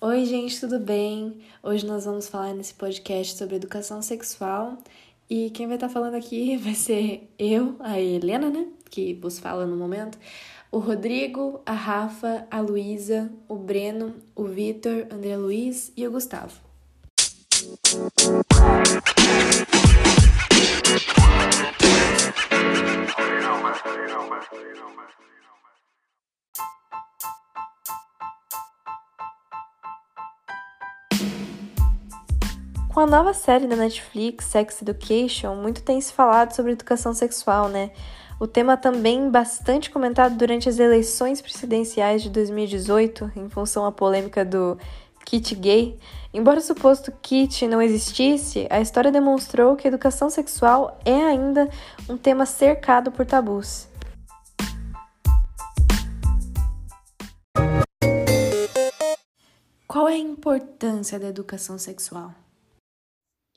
Oi, gente, tudo bem? Hoje nós vamos falar nesse podcast sobre educação sexual e quem vai estar falando aqui vai ser eu, a Helena, né? Que vos fala no momento, o Rodrigo, a Rafa, a Luísa, o Breno, o Vitor, André Luiz e o Gustavo. Com a nova série da Netflix, Sex Education, muito tem se falado sobre educação sexual, né? O tema também bastante comentado durante as eleições presidenciais de 2018, em função à polêmica do kit gay. Embora o suposto kit não existisse, a história demonstrou que a educação sexual é ainda um tema cercado por tabus. Qual é a importância da educação sexual?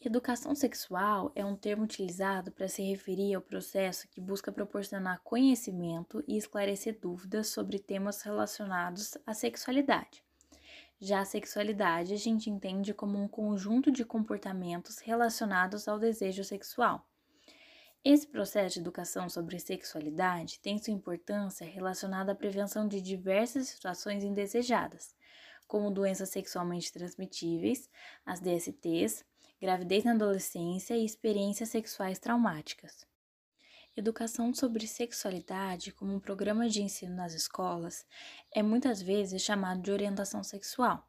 Educação sexual é um termo utilizado para se referir ao processo que busca proporcionar conhecimento e esclarecer dúvidas sobre temas relacionados à sexualidade. Já a sexualidade a gente entende como um conjunto de comportamentos relacionados ao desejo sexual. Esse processo de educação sobre sexualidade tem sua importância relacionada à prevenção de diversas situações indesejadas, como doenças sexualmente transmitíveis, as DSTs, gravidez na adolescência e experiências sexuais traumáticas. Educação sobre sexualidade, como um programa de ensino nas escolas, é muitas vezes chamado de orientação sexual,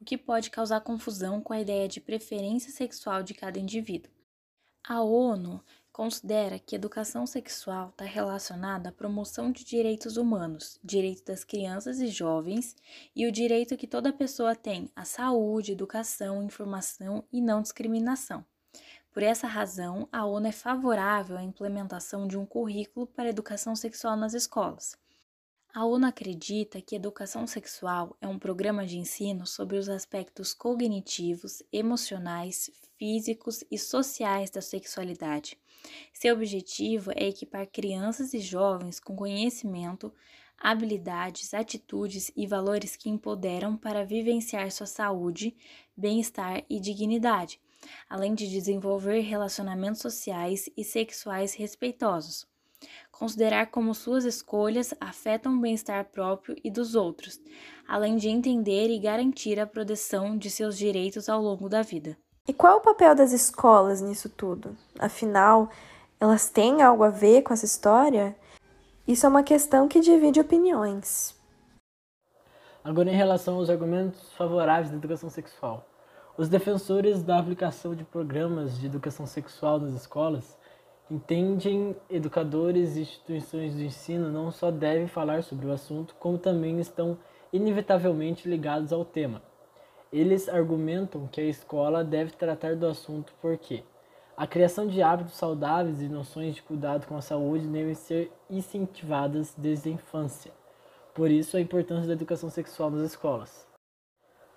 o que pode causar confusão com a ideia de preferência sexual de cada indivíduo. A ONU considera que educação sexual está relacionada à promoção de direitos humanos, direitos das crianças e jovens e o direito que toda pessoa tem à saúde, educação, informação e não discriminação. Por essa razão, a ONU é favorável à implementação de um currículo para educação sexual nas escolas. A ONU acredita que educação sexual é um programa de ensino sobre os aspectos cognitivos, emocionais, físicos e sociais da sexualidade seu objetivo é equipar crianças e jovens com conhecimento, habilidades, atitudes e valores que empoderam para vivenciar sua saúde, bem-estar e dignidade, além de desenvolver relacionamentos sociais e sexuais respeitosos. Considerar como suas escolhas afetam o bem-estar próprio e dos outros, além de entender e garantir a proteção de seus direitos ao longo da vida. E qual é o papel das escolas nisso tudo? Afinal, elas têm algo a ver com essa história? Isso é uma questão que divide opiniões. Agora, em relação aos argumentos favoráveis da educação sexual. Os defensores da aplicação de programas de educação sexual nas escolas entendem educadores e instituições de ensino não só devem falar sobre o assunto, como também estão inevitavelmente ligados ao tema. Eles argumentam que a escola deve tratar do assunto porque a criação de hábitos saudáveis e noções de cuidado com a saúde devem ser incentivadas desde a infância. Por isso, a importância da educação sexual nas escolas.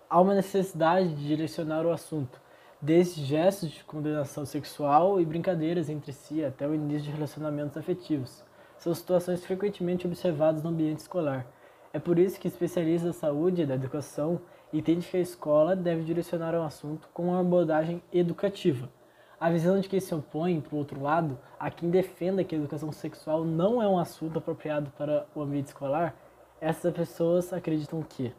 Há uma necessidade de direcionar o assunto, desde gestos de condenação sexual e brincadeiras entre si até o início de relacionamentos afetivos. São situações frequentemente observadas no ambiente escolar. É por isso que especialistas da saúde e da educação entende que a escola deve direcionar o assunto com uma abordagem educativa. A visão de quem se opõe, por outro lado, a quem defenda que a educação sexual não é um assunto apropriado para o ambiente escolar, essas pessoas acreditam que,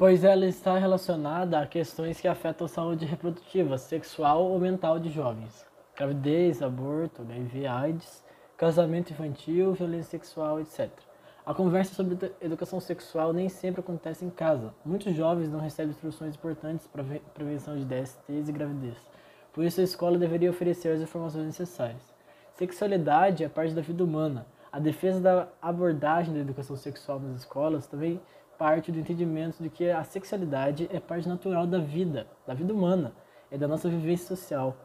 pois ela está relacionada a questões que afetam a saúde reprodutiva, sexual ou mental de jovens, gravidez, aborto, HIV/AIDS, casamento infantil, violência sexual, etc. A conversa sobre educação sexual nem sempre acontece em casa. Muitos jovens não recebem instruções importantes para prevenção de DSTs e gravidez. Por isso, a escola deveria oferecer as informações necessárias. Sexualidade é parte da vida humana. A defesa da abordagem da educação sexual nas escolas também parte do entendimento de que a sexualidade é parte natural da vida, da vida humana, e da nossa vivência social.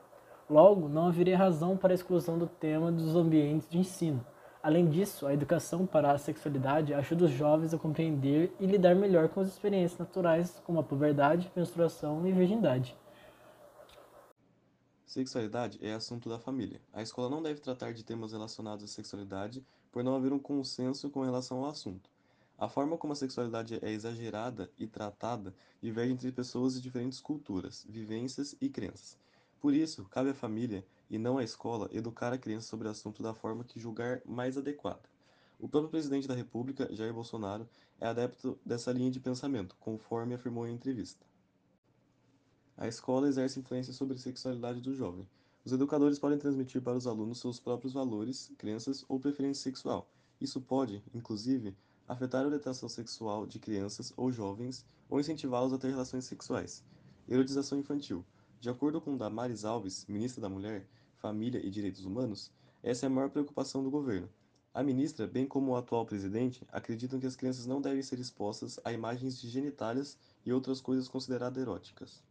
Logo, não haveria razão para a exclusão do tema dos ambientes de ensino. Além disso, a educação para a sexualidade ajuda os jovens a compreender e lidar melhor com as experiências naturais, como a puberdade, menstruação e virgindade. Sexualidade é assunto da família. A escola não deve tratar de temas relacionados à sexualidade por não haver um consenso com relação ao assunto. A forma como a sexualidade é exagerada e tratada diverge entre pessoas de diferentes culturas, vivências e crenças. Por isso, cabe à família, e não à escola, educar a criança sobre o assunto da forma que julgar mais adequada. O próprio presidente da República, Jair Bolsonaro, é adepto dessa linha de pensamento, conforme afirmou em entrevista. A escola exerce influência sobre a sexualidade do jovem. Os educadores podem transmitir para os alunos seus próprios valores, crenças ou preferência sexual. Isso pode, inclusive, afetar a orientação sexual de crianças ou jovens ou incentivá-los a ter relações sexuais. Erotização infantil. De acordo com Damares Alves, ministra da Mulher, Família e Direitos Humanos, essa é a maior preocupação do governo. A ministra, bem como o atual presidente, acreditam que as crianças não devem ser expostas a imagens de genitálias e outras coisas consideradas eróticas.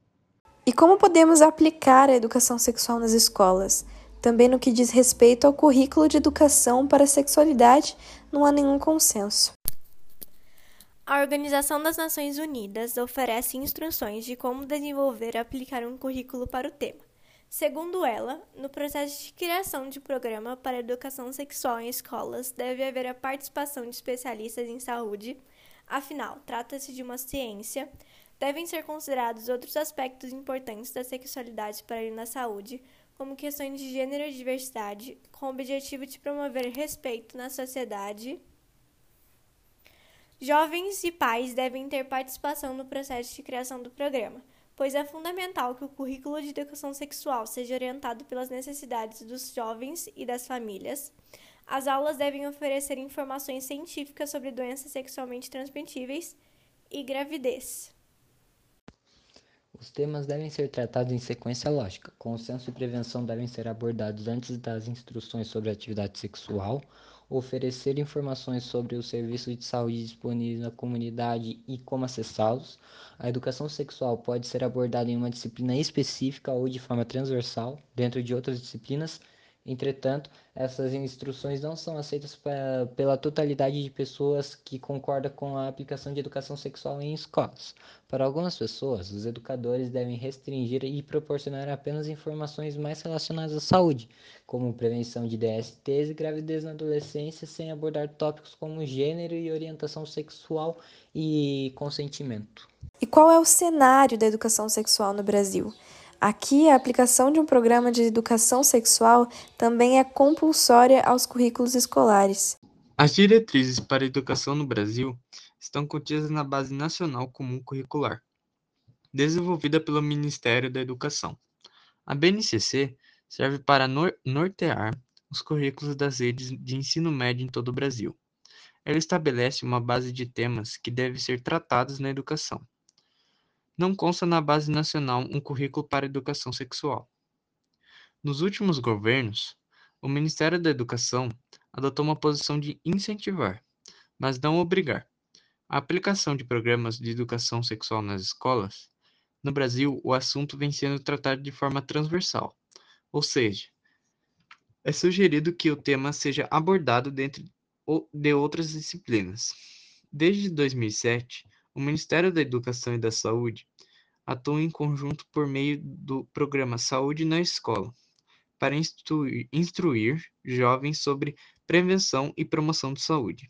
E como podemos aplicar a educação sexual nas escolas? Também no que diz respeito ao currículo de educação para a sexualidade, não há nenhum consenso. A Organização das Nações Unidas oferece instruções de como desenvolver e aplicar um currículo para o tema. Segundo ela, no processo de criação de programa para educação sexual em escolas, deve haver a participação de especialistas em saúde, afinal, trata-se de uma ciência. Devem ser considerados outros aspectos importantes da sexualidade para ir na saúde, como questões de gênero e diversidade, com o objetivo de promover respeito na sociedade. Jovens e pais devem ter participação no processo de criação do programa, pois é fundamental que o currículo de educação sexual seja orientado pelas necessidades dos jovens e das famílias. As aulas devem oferecer informações científicas sobre doenças sexualmente transmitíveis e gravidez. Os temas devem ser tratados em sequência lógica. Consenso e prevenção devem ser abordados antes das instruções sobre atividade sexual, oferecer informações sobre os serviços de saúde disponíveis na comunidade e como acessá-los. A educação sexual pode ser abordada em uma disciplina específica ou de forma transversal dentro de outras disciplinas Entretanto, essas instruções não são aceitas pra, pela totalidade de pessoas que concorda com a aplicação de educação sexual em escolas. Para algumas pessoas, os educadores devem restringir e proporcionar apenas informações mais relacionadas à saúde, como prevenção de DSTs e gravidez na adolescência, sem abordar tópicos como gênero e orientação sexual e consentimento. E qual é o cenário da educação sexual no Brasil? Aqui, a aplicação de um programa de educação sexual também é compulsória aos currículos escolares. As diretrizes para a educação no Brasil estão contidas na Base Nacional Comum Curricular, desenvolvida pelo Ministério da Educação. A BNCC serve para nortear os currículos das redes de ensino médio em todo o Brasil. Ela estabelece uma base de temas que devem ser tratados na educação não consta na Base Nacional um currículo para educação sexual. Nos últimos governos, o Ministério da Educação adotou uma posição de incentivar, mas não obrigar, a aplicação de programas de educação sexual nas escolas. No Brasil, o assunto vem sendo tratado de forma transversal, ou seja, é sugerido que o tema seja abordado dentro de outras disciplinas. Desde 2007, o Ministério da Educação e da Saúde atua em conjunto por meio do programa Saúde na Escola, para instruir, instruir jovens sobre prevenção e promoção de saúde.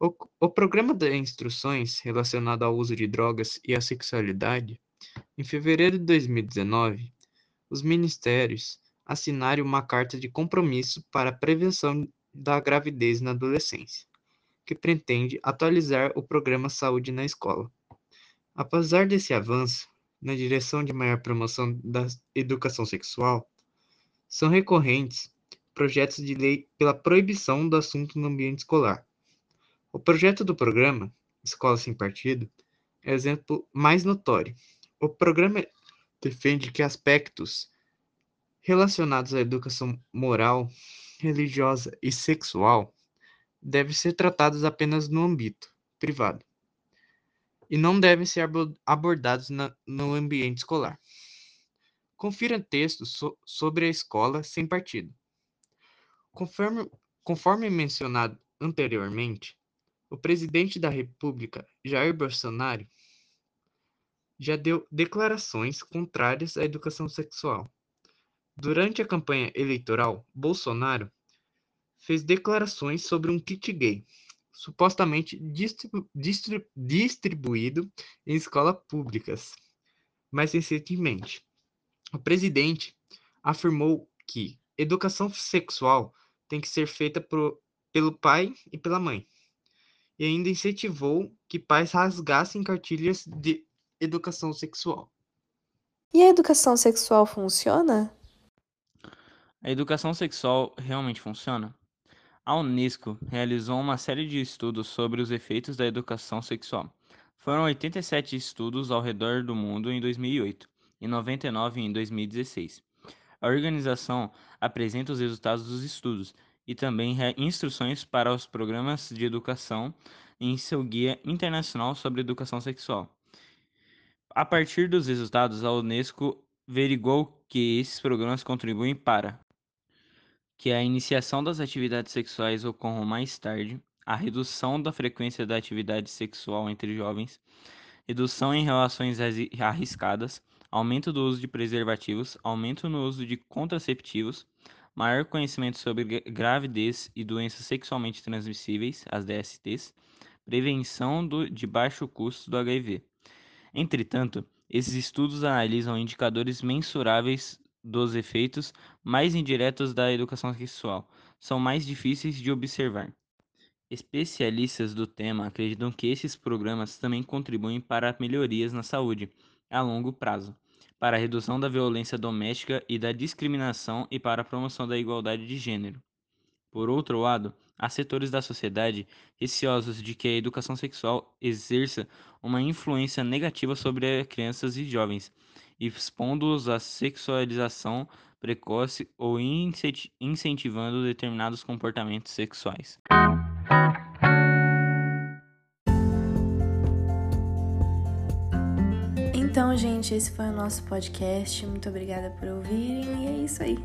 O, o programa de instruções relacionado ao uso de drogas e à sexualidade, em fevereiro de 2019, os ministérios assinaram uma carta de compromisso para a prevenção da gravidez na adolescência que pretende atualizar o programa Saúde na Escola. Apesar desse avanço na direção de maior promoção da educação sexual, são recorrentes projetos de lei pela proibição do assunto no ambiente escolar. O projeto do programa Escola Sem Partido é o exemplo mais notório. O programa defende que aspectos relacionados à educação moral, religiosa e sexual devem ser tratados apenas no âmbito privado e não devem ser abordados na, no ambiente escolar. Confira textos so, sobre a escola sem partido. Conforme, conforme mencionado anteriormente, o presidente da República, Jair Bolsonaro, já deu declarações contrárias à educação sexual. Durante a campanha eleitoral, Bolsonaro fez declarações sobre um kit gay, supostamente distribu distribu distribuído em escolas públicas. Mais recentemente, o presidente afirmou que educação sexual tem que ser feita pro, pelo pai e pela mãe, e ainda incentivou que pais rasgassem cartilhas de educação sexual. E a educação sexual funciona? A educação sexual realmente funciona? A Unesco realizou uma série de estudos sobre os efeitos da educação sexual. Foram 87 estudos ao redor do mundo em 2008 e 99 em 2016. A organização apresenta os resultados dos estudos e também instruções para os programas de educação em seu Guia Internacional sobre Educação Sexual. A partir dos resultados, a Unesco averigou que esses programas contribuem para que a iniciação das atividades sexuais ocorra mais tarde, a redução da frequência da atividade sexual entre jovens, redução em relações arriscadas, aumento do uso de preservativos, aumento no uso de contraceptivos, maior conhecimento sobre gravidez e doenças sexualmente transmissíveis, as DSTs, prevenção do, de baixo custo do HIV. Entretanto, esses estudos analisam indicadores mensuráveis dos efeitos mais indiretos da educação sexual são mais difíceis de observar. Especialistas do tema acreditam que esses programas também contribuem para melhorias na saúde a longo prazo, para a redução da violência doméstica e da discriminação e para a promoção da igualdade de gênero. Por outro lado, há setores da sociedade receosos de que a educação sexual exerça uma influência negativa sobre crianças e jovens, expondo-os à sexualização precoce ou incentivando determinados comportamentos sexuais. Então, gente, esse foi o nosso podcast. Muito obrigada por ouvirem e é isso aí.